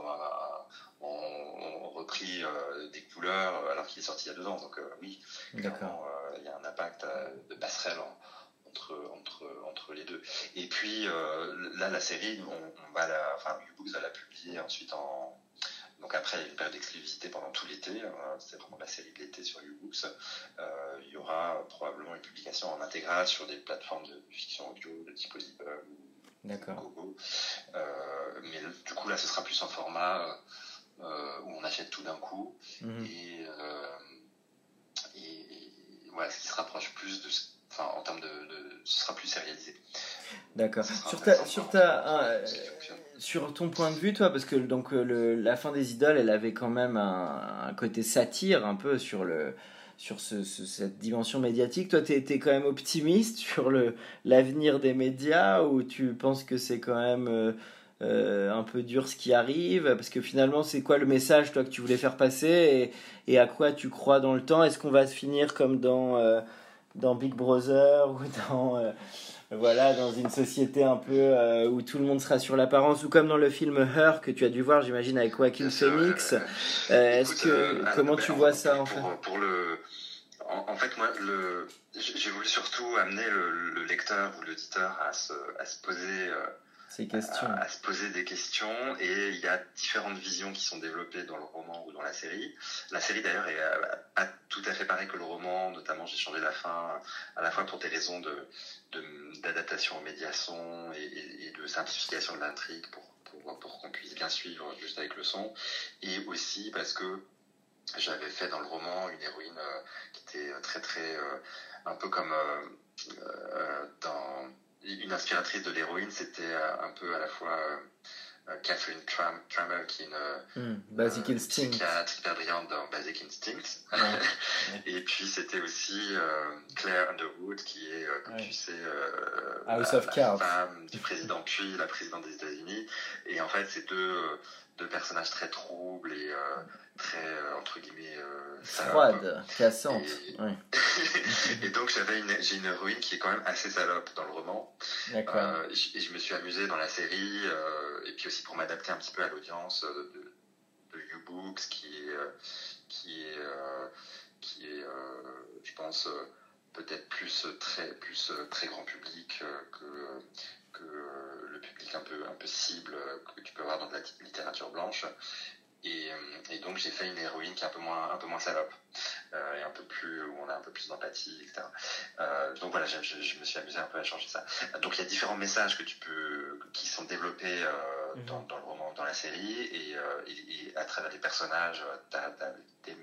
ont, repris des couleurs alors qu'il est sorti il y a deux ans. Donc oui, clairement, il y a un impact de passerelle entre, entre, entre les deux. Et puis là, la série, on, va la, enfin, Ubooks va la publier ensuite en, donc après, une période d'exclusivité pendant tout l'été. C'est vraiment la série de l'été sur Ubooks. Euh, il y aura probablement une publication en intégral sur des plateformes de fiction audio de type Audible D'accord. Euh, mais du coup, là, ce sera plus en format euh, où on achète tout d'un coup. Mhm. Et, voilà, ce qui se rapproche plus de. Enfin, en termes de, Ce sera plus sérialisé. D'accord. Sur ta, sur ta, sur ton point de vue, toi, parce que donc le, la fin des idoles, elle avait quand même un, côté satire un peu sur le sur ce, cette dimension médiatique. Toi, tu étais quand même optimiste sur l'avenir des médias ou tu penses que c'est quand même euh, euh, un peu dur ce qui arrive? Parce que finalement, c'est quoi le message toi que tu voulais faire passer et, et à quoi tu crois dans le temps? Est-ce qu'on va se finir comme dans euh, dans Big Brother ou dans voilà, dans une société un peu euh, où tout le monde sera sur l'apparence, ou comme dans le film Her que tu as dû voir, j'imagine, avec Joaquin Phoenix. Euh, est-ce que euh, comment tu vois ça en fait pour, le, en, fait, moi, le, j'ai voulu surtout amener le, lecteur ou l'auditeur à se, à se poser À, se poser des questions et il y a différentes visions qui sont développées dans le roman ou dans la série. La série d'ailleurs est euh, pas tout à fait pareil que le roman, notamment j'ai changé la fin à la fois pour des raisons de d'adaptation aux médiations et, de simplification de l'intrigue pour, pour, pour qu'on puisse bien suivre juste avec le son. Et aussi parce que j'avais fait dans le roman une héroïne euh, qui était très très euh, un peu comme dans une inspiratrice de l'héroïne, c'était euh, un peu à la fois euh, Catherine Trammer, qui est une hmm, Basic euh, psychiatre hyper brillante dans Basic Instinct. et puis c'était aussi Claire Underwood, qui est, comme tu sais, House of la femme du président puis la présidente des États-Unis. Et en fait, c'est deux, deux personnages très troubles et très euh, entre guillemets euh, froide, cassante. Et, donc j'avais une, j'ai une héroïne qui est quand même assez salope dans le roman. Euh, et je me suis amusé dans la série et puis aussi pour m'adapter un petit peu à l'audience de, de U-Books qui est qui est qui est je pense peut-être plus très plus très grand public que public un peu un peu cible que tu peux avoir dans de la littérature blanche et, et, donc j'ai fait une héroïne qui est un peu moins, un peu moins salope, euh, et un peu plus, où on a un peu plus d'empathie, etc. Euh, donc voilà, je, je, me suis amusé un peu à changer ça. Donc il y a différents messages que tu peux, qui sont développés euh, mhm. dans, dans, le roman, dans la série, et, euh, et, et à travers les personnages, tu as, des,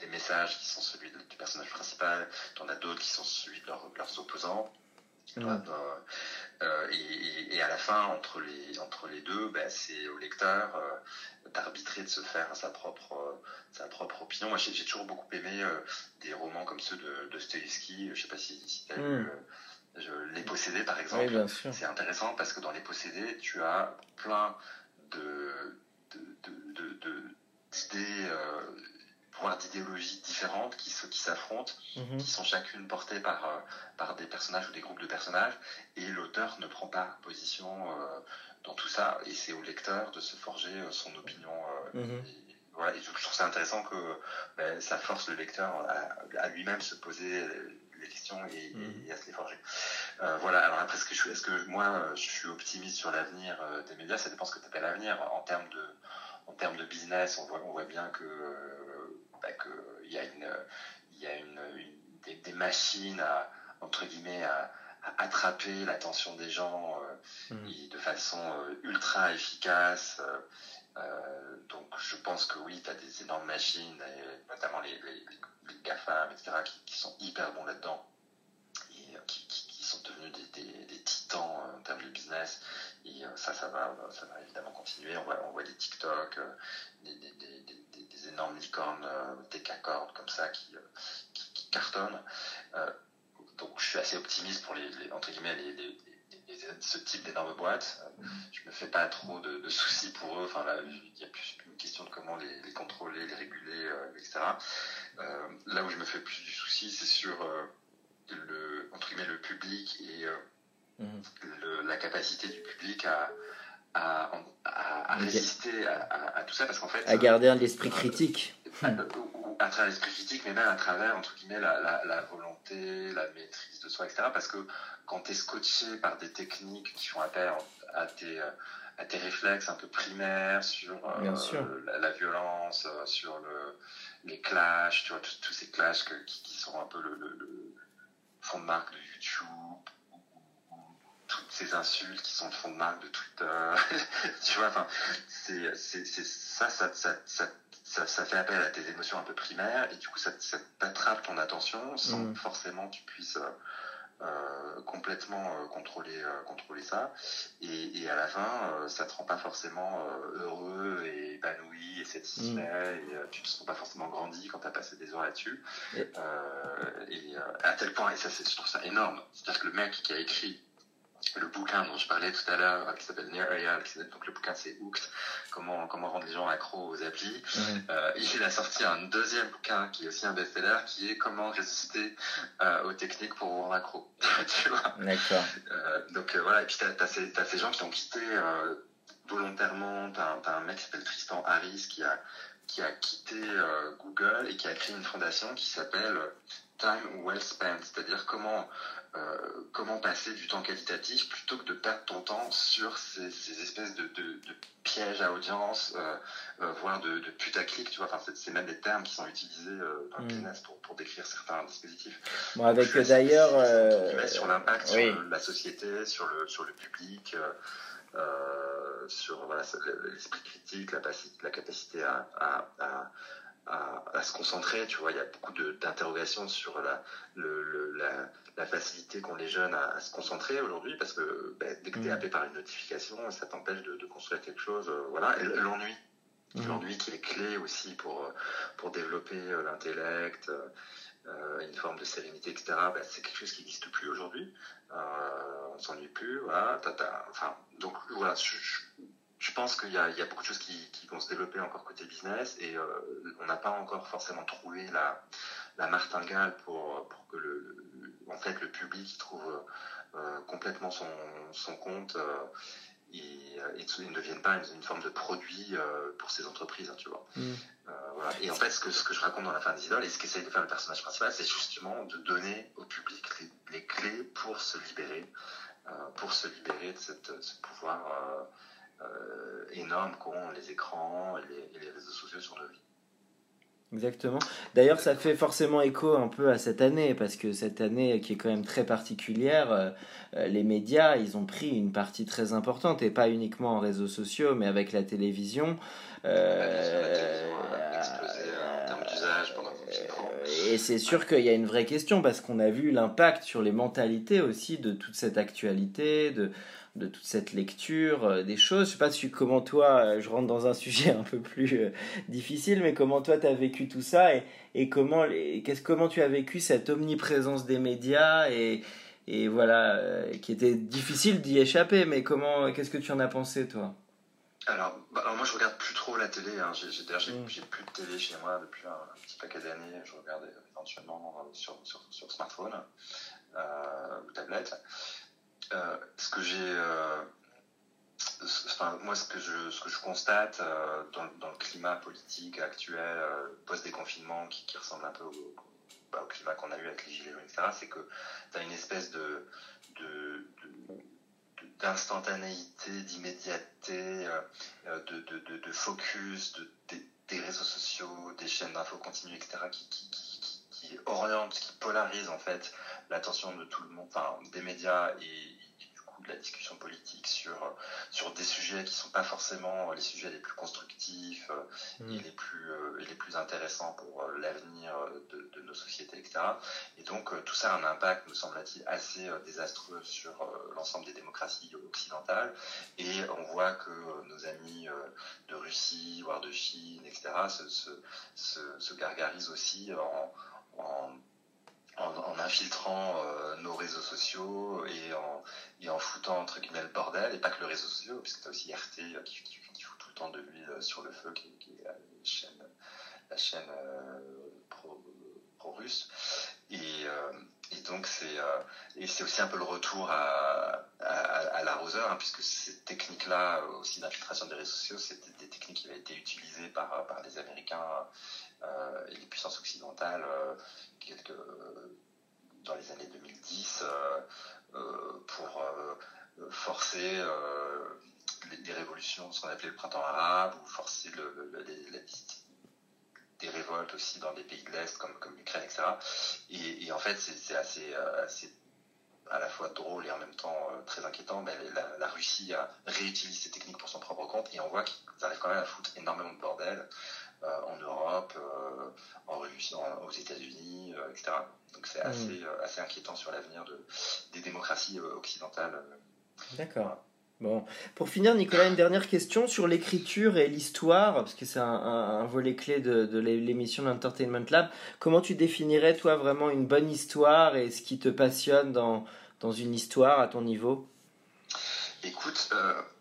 des, messages qui sont celui du personnage principal, tu en as d'autres qui sont celui de, leurs opposants. Euh, et, et, à la fin, entre les, entre les deux, ben, c'est au lecteur euh, d'arbitrer, de se faire sa propre, euh, sa propre opinion. Moi, j'ai toujours beaucoup aimé des romans comme ceux de, de Stoevsky. Je sais pas si, si tu as lu hmm. Les Possédés, par exemple. c'est intéressant parce que dans Les Possédés, tu as plein de, de, de, d'idées voire d'idéologies différentes qui, qui s'affrontent, mhm. qui sont chacune portées par, euh, par des personnages ou des groupes de personnages, et l'auteur ne prend pas position euh, dans tout ça, et c'est au lecteur de se forger euh, son opinion. Mhm. et, voilà, et je trouve ça intéressant que ben, ça force le lecteur à, à lui-même se poser les questions et, mhm. à se les forger. voilà, alors après, est-ce que, je, est-ce que moi, je suis optimiste sur l'avenir des médias? Ça dépend ce que tu appelles l'avenir. En termes de, en termes de business, on voit, on voit bien que bah, qu'il y a, une, il y a une, des, machines à, entre guillemets, à, attraper l'attention des gens euh, mmh. de façon euh, ultra efficace. Euh, donc je pense que oui, tu as des énormes machines, notamment les, les, les GAFAM, etc., qui, sont hyper bons là-dedans et qui, qui, sont devenus des, des, titans en termes de business. Et ça, ça va, ça va évidemment continuer. On voit, on voit des TikTok, des énormes licornes décacordes comme ça qui, qui, qui cartonnent. donc je suis assez optimiste pour les, entre guillemets les, les, ce type d'énormes boîtes. Je me fais pas trop de, soucis pour eux. Enfin là, il y a plus une question de comment les, contrôler, les réguler, etc. là où je me fais plus du souci, c'est sur le entre guillemets le public et mhm. la capacité du public à à, à, résister à, tout ça parce qu'en fait à garder un esprit critique. à, à travers l'esprit critique mais même à travers entre guillemets la, la, la, volonté la maîtrise de soi etc parce que quand tu es scotché par des techniques qui font appel à tes à tes réflexes un peu primaires sur euh, la, violence euh, sur le, les clashs tu vois tous ces clashs qui, qui, sont un peu le, le, le fond de marque de YouTube toutes ces insultes qui sont le fond de marque de Twitter. tu vois, enfin, c'est, c'est, ça, ça, ça, ça, ça, fait appel à tes émotions un peu primaires et du coup, ça, ça t'attrape ton attention sans mm. forcément tu puisses euh, euh complètement euh, contrôler, euh, contrôler ça. Et, et, à la fin, ça te rend pas forcément heureux et épanoui et satisfait mm. et tu te sens pas forcément grandi quand tu as passé des heures là-dessus. Et, et à tel point, et ça, c'est, je trouve ça énorme. C'est-à-dire que le mec qui a écrit le bouquin dont je parlais tout à l'heure, qui s'appelle Near AI, donc le bouquin c'est Hooked, comment, comment rendre les gens accros aux applis. Euh, il a sorti un deuxième bouquin qui est aussi un best-seller, qui est comment résister euh, aux techniques pour rendre accro. tu vois D'accord. Euh, donc euh, voilà, et puis t'as as ces, gens qui ont quitté euh, volontairement, t'as as un mec qui s'appelle Tristan Harris qui a qui a quitté Google et qui a créé une fondation qui s'appelle Time Well Spent, c'est-à-dire comment euh, comment passer du temps qualitatif plutôt que de perdre ton temps sur ces, espèces de, pièges à audience, euh, euh, voire de, de putaclic, tu vois. Enfin, c'est même des termes qui sont utilisés dans le mm. business pour, décrire certains dispositifs. Bon, avec d'ailleurs. Sur l'impact sur la société, sur le, sur le public. sur l'esprit critique, la, la capacité à, à, à, se concentrer. Tu vois, il y a beaucoup d'interrogations sur la, le, la, la, facilité qu'ont les jeunes à, se concentrer aujourd'hui, parce que ben, dès que tu es mm. happé par une notification, ça t'empêche de, de, construire quelque chose. Euh, voilà, et l'ennui. Mm. L'ennui qui est clé aussi pour, pour développer euh, l'intellect, euh, une forme de sérénité, etc. Ben, c'est quelque chose qui n'existe plus aujourd'hui. On s'ennuie plus. Voilà, enfin, donc voilà, je, je pense qu'il y, y, a beaucoup de choses qui, qui, vont se développer encore côté business et euh, on n'a pas encore forcément trouvé la, la martingale pour, pour que le, en fait, le public trouve euh, complètement son, son compte euh, et, et, ne devienne pas une, forme de produit pour ces entreprises, hein, tu vois. Mm. Voilà. Et en fait, ce que, ce que je raconte dans la fin des idoles et ce qu'essaye de faire le personnage principal, c'est justement de donner au public les, les clés pour se libérer, pour se libérer de cette, ce pouvoir énormes qu'ont les écrans et les, réseaux sociaux sur nos vies. Exactement. D'ailleurs, ça fait forcément écho un peu à cette année, parce que cette année qui est quand même très particulière, euh, euh, les médias, ils ont pris une partie très importante, et pas uniquement en réseaux sociaux, mais avec la télévision. et c'est sûr qu'il y a une vraie question, parce qu'on a vu l'impact sur les mentalités aussi de toute cette actualité, de, de toute cette lecture euh, des choses. Je sais pas si, comment toi, euh, je rentre dans un sujet un peu plus euh, difficile, mais comment toi tu as vécu tout ça et, et comment, qu'est-ce, comment tu as vécu cette omniprésence des médias et, et voilà, qui était difficile d'y échapper, mais comment, qu'est-ce que tu en as pensé toi? Alors, bah, alors, moi je regarde plus trop la télé, hein. j'ai, mm. j'ai, plus de télé chez moi depuis un, petit paquet d'années, je regarde éventuellement sur, sur, sur smartphone ou tablette. Euh, ce que j'ai euh, Enfin, moi, ce que je, ce que je constate euh, dans, dans, le climat politique actuel, post-déconfinement, qui, ressemble un peu au, bah, au climat qu'on a eu avec les gilets jaunes, etc., c'est que tu as une espèce de, de, d'instantanéité, d'immédiateté, de, de, de, focus, de, des réseaux sociaux, des chaînes d'infos continues, etc., qui, qui, qui, orientent, qui polarisent en fait l'attention de tout le monde, enfin des médias et de la discussion politique sur, sur des sujets qui sont pas forcément les sujets les plus constructifs mm. et, les plus, et les plus intéressants pour l'avenir de, de, nos sociétés, etc. Et donc tout ça a un impact, me semble-t-il, assez désastreux sur l'ensemble des démocraties occidentales. Et on voit que nos amis de Russie, voire de Chine, etc., se, se, se, se gargarisent aussi en, en en, infiltrant euh, nos réseaux sociaux et en, et en foutant entre guillemets le bordel, et pas que le réseau social, puisque tu as aussi RT euh, qui, fout tout le temps de l'huile sur le feu, qui, est la chaîne, la chaîne euh, pro-russe. et, et, donc c'est et c'est aussi un peu le retour à, à, l'arroseur, hein, puisque ces techniques-là aussi d'infiltration des réseaux sociaux, c'était des techniques qui avaient été utilisées par, par les Américains euh, et les puissances occidentales euh, quelques, dans les années 2010 euh, pour forcer les, révolutions, ce qu'on appelait le printemps arabe, ou forcer des révoltes aussi dans des pays de l'Est comme, l'Ukraine, etc. Et, en fait, c'est assez, à la fois drôle et en même temps très inquiétant, mais la, la, Russie a réutilisé ces techniques pour son propre compte et on voit qu'ils arrivent quand même à foutre énormément de bordel euh, en Europe, euh, en Russie, aux États-Unis, euh, etc. Donc c'est mm. assez, assez inquiétant sur l'avenir de, des démocraties occidentales. D'accord. Bon, pour finir, Nicolas, une dernière question sur l'écriture et l'histoire, parce que c'est un, volet clé de, de l'émission l'Entertainment Lab. Comment tu définirais, toi, vraiment une bonne histoire et ce qui te passionne dans, dans une histoire à ton niveau? Écoute,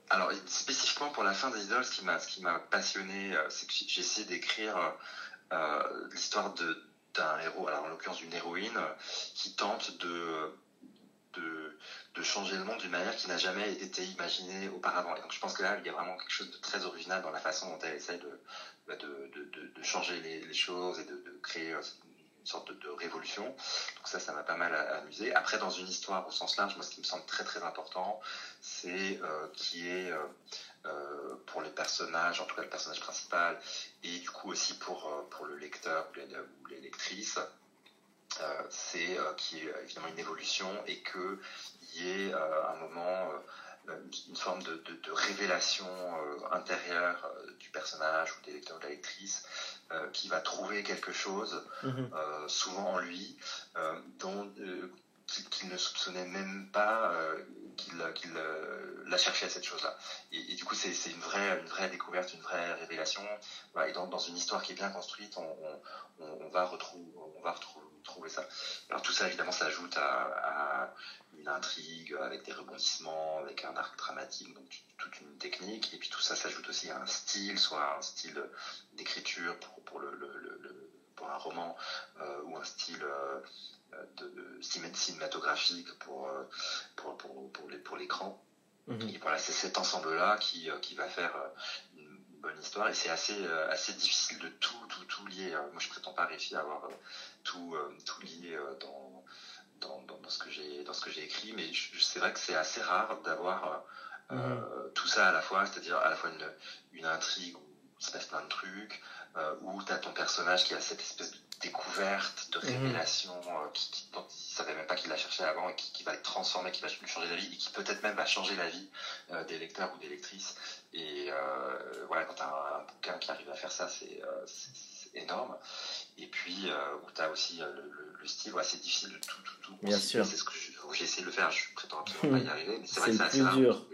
alors spécifiquement pour la fin des idoles, ce qui m'a passionné, euh, c'est que j'ai d'écrire euh, euh, l'histoire d'un héros, alors en l'occurrence d'une héroïne, qui tente de, changer le monde d'une manière qui n'a jamais été imaginée auparavant. Et donc je pense que là, il y a vraiment quelque chose de très original dans la façon dont elle essaye de, bah, changer les, les, choses et de, créer sorte de, révolution. Donc ça, ça m'a pas mal amusé. Après, dans une histoire au sens large, moi, ce qui me semble très très important, c'est euh, qui est euh, euh, pour les personnages, en tout cas le personnage principal, et du coup aussi pour euh, pour le lecteur ou les, lectrices, c'est qui est évidemment une évolution et que y ait un moment une forme de, de, de révélation intérieure du personnage ou des lecteurs ou de la lectrice euh, qui va trouver quelque chose, mhm. euh, souvent en lui, euh, dont qu'il ne soupçonnait même pas qu'il l'a cherché à cette chose-là. Et, du coup, c'est une vraie, une vraie découverte, une vraie révélation. et dans, dans, une histoire qui est bien construite, on, on, on va, retrouver, on va retrouver ça. Alors tout ça, évidemment, s'ajoute à, à, une intrigue avec des rebondissements, avec un arc dramatique, donc toute une technique. Et puis tout ça s'ajoute aussi à un style, soit un style d'écriture pour, pour, le, le, le, pour un roman, euh, ou un style... Euh, de, cinématographique pour, euh, pour, pour, pour, pour l'écran. Mhm. Et voilà, c'est cet ensemble-là qui, qui va faire bonne histoire et c'est assez, assez difficile de tout, tout, tout lier. Moi, je prétends pas réussir à avoir tout, tout lié dans, dans, dans, ce que j'ai, dans ce que j'ai écrit, mais c'est vrai que c'est assez rare d'avoir mhm. tout ça à la fois, c'est-à-dire à la fois une, une intrigue où il se passe plein de trucs, où tu as ton personnage qui a cette espèce de découverte, de mhm. révélation, euh, qui, qui, dont il savait même pas qu'il l'a cherché avant et qui, qui, va le transformer, qui va lui changer la vie et qui peut-être même va changer la vie euh, des lecteurs ou des lectrices. Et euh, voilà, quand tu as un, bouquin qui arrive à faire ça, c'est euh, énorme. Et puis, où tu as aussi le, le, style, ouais, c'est difficile de tout, tout, tout. Bien sûr. C'est ce que j'ai essayé de le faire, je prétends absolument pas y arriver, mais c'est vrai que c'est assez rare. Dur.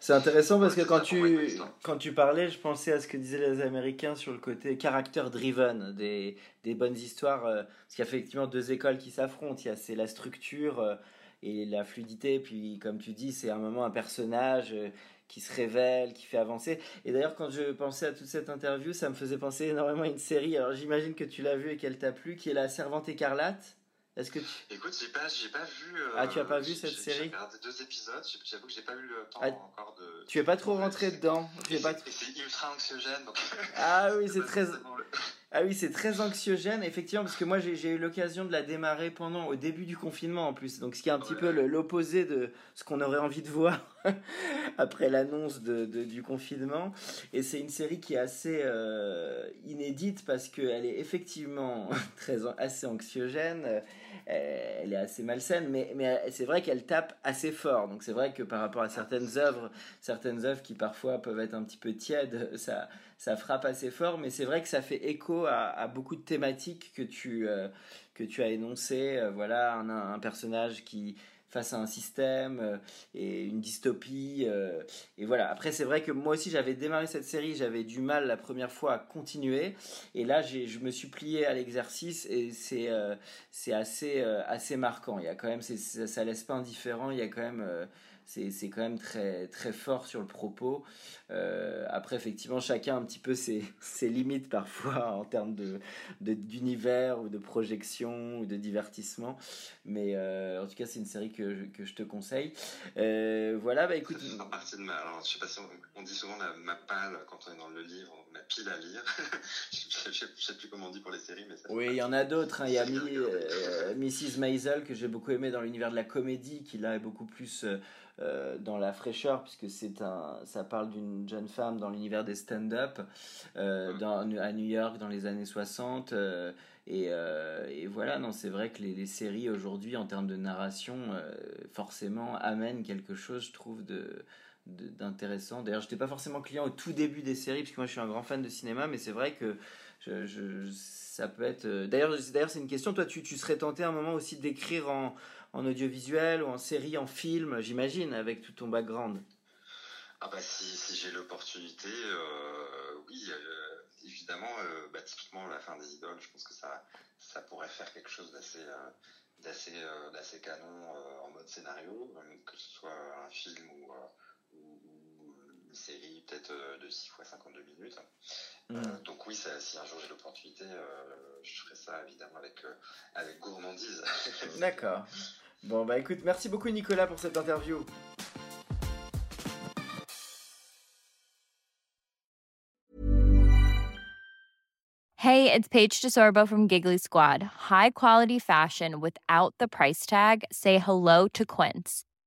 C'est intéressant parce que quand tu, quand tu parlais, je pensais à ce que disaient les Américains sur le côté character driven des, des bonnes histoires. Euh, parce qu'il y a effectivement deux écoles qui s'affrontent. Il y a c'est la structure euh, et la fluidité. Puis, comme tu dis, c'est un moment un personnage euh, qui se révèle, qui fait avancer. Et d'ailleurs, quand je pensais à toute cette interview, ça me faisait penser énormément à une série. Alors, j'imagine que tu l'as vue et qu'elle t'a plu, qui est La Servante écarlate. Est-ce que tu... Écoute, j'ai pas, j'ai pas vu. Euh, ah, tu as pas vu cette série J'ai regardé deux épisodes. J'avoue que j'ai pas eu le temps ah, encore de. Tu es pas trop rentré dedans. C'est pas... ultra anxiogène. Donc... Ah oui, c'est très. Ah oui, c'est très anxiogène, effectivement, parce que moi j'ai eu l'occasion de la démarrer pendant, au début du confinement en plus, donc ce qui est un petit peu l'opposé de ce qu'on aurait envie de voir après l'annonce de, du confinement. Et c'est une série qui est assez euh, inédite parce qu'elle est effectivement très, assez anxiogène, euh, elle est assez malsaine, mais, mais c'est vrai qu'elle tape assez fort. Donc c'est vrai que par rapport à certaines œuvres, certaines œuvres qui parfois peuvent être un petit peu tièdes, ça ça frappe assez fort, mais c'est vrai que ça fait écho à, beaucoup de thématiques que tu, euh, que tu as énoncées. Euh, voilà, un, personnage qui face à un système euh, et une dystopie. et voilà. Après, c'est vrai que moi aussi, j'avais démarré cette série, j'avais du mal la première fois à continuer. Et là, je me suis plié à l'exercice et c'est c'est assez, assez marquant. Il y a quand même, ça, ça laisse pas indifférent. Il y a quand même c'est quand même très, très fort sur le propos. Euh, après, effectivement, chacun a un petit peu ses, ses limites parfois en termes d'univers de, ou de projection ou de divertissement. Mais euh, en tout cas, c'est une série que je, que je te conseille. Euh, voilà, bah écoute. Ça fait de. Alors, je sais pas si on, dit souvent la, ma pile quand on est dans le livre, ma pile à lire. je, ne sais plus comment on dit pour les séries, mais ça Oui, il y en a d'autres. Hein. Il y a Mrs. Maisel que j'ai beaucoup aimé dans l'univers de la comédie, qui là est beaucoup plus euh, dans la fraîcheur, puisque c'est un, ça parle d'une jeune femme dans l'univers des stand-up euh, à New York dans les années 60. Euh, et, et, voilà, non, c'est vrai que les, séries aujourd'hui, en termes de narration, forcément amènent quelque chose, je trouve, de d'intéressant. D'ailleurs, j'étais pas forcément client au tout début des séries, parce que moi je suis un grand fan de cinéma, mais c'est vrai que ça peut être. D'ailleurs, d'ailleurs, c'est une question. Toi, tu, serais tenté à un moment aussi d'écrire en, audiovisuel ou en série, en film, j'imagine, avec tout ton background? Ah bah si, j'ai l'opportunité, euh, oui, euh, évidemment, euh, bah, typiquement la fin des idoles, je pense que ça, ça pourrait faire quelque chose d'assez d'assez d'assez canon en mode scénario, que ce soit un film ou, de 6 fois 52 minutes. Mm. donc oui, si un jour j'ai l'opportunité, je ferai ça évidemment avec, avec gourmandise. D'accord. Bon, bah écoute, merci beaucoup Nicolas pour cette interview. Hey, it's Paige DeSorbo from Giggly Squad. High quality fashion without the price tag. Say hello to Quince.